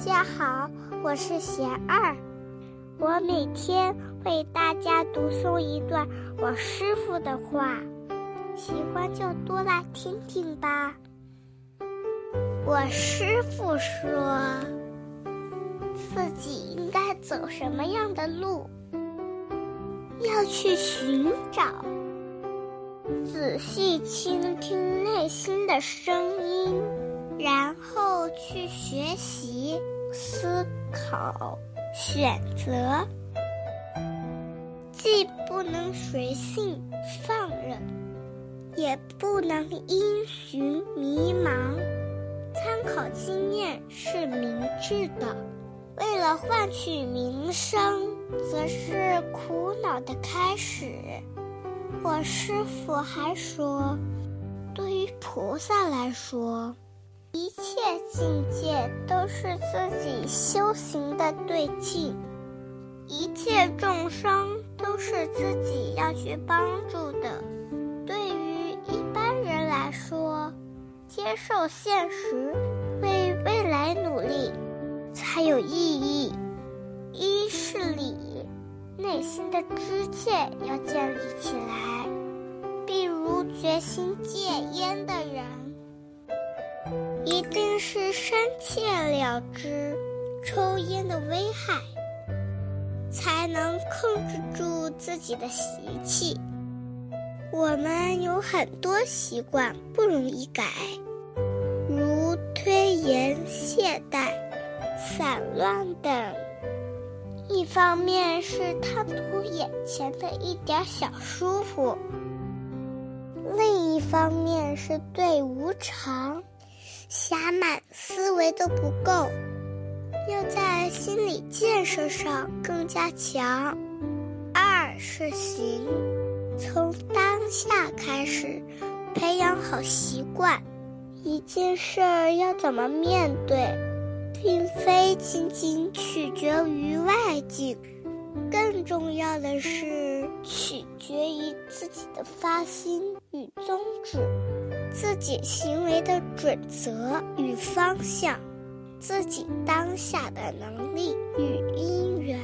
大家好，我是贤二，我每天为大家读诵一段我师傅的话，喜欢就多来听听吧。我师傅说，自己应该走什么样的路，要去寻找，仔细倾听内心的声音。然后去学习、思考、选择，既不能随性放任，也不能因循迷茫。参考经验是明智的，为了换取名声，则是苦恼的开始。我师傅还说，对于菩萨来说。一切境界都是自己修行的对境，一切众生都是自己要去帮助的。对于一般人来说，接受现实，为未来努力才有意义。一是理，内心的知见要建立起来，比如决心戒烟的人。一定是深切了知抽烟的危害，才能控制住自己的习气。我们有很多习惯不容易改，如推延、懈怠、散乱等。一方面是贪图眼前的一点小舒服，另一方面是对无常。狭满思维都不够，要在心理建设上更加强。二是行，从当下开始培养好习惯。一件事儿要怎么面对，并非仅仅取决于外境，更重要的是取决于自己的发心与宗旨。自己行为的准则与方向，自己当下的能力与因缘。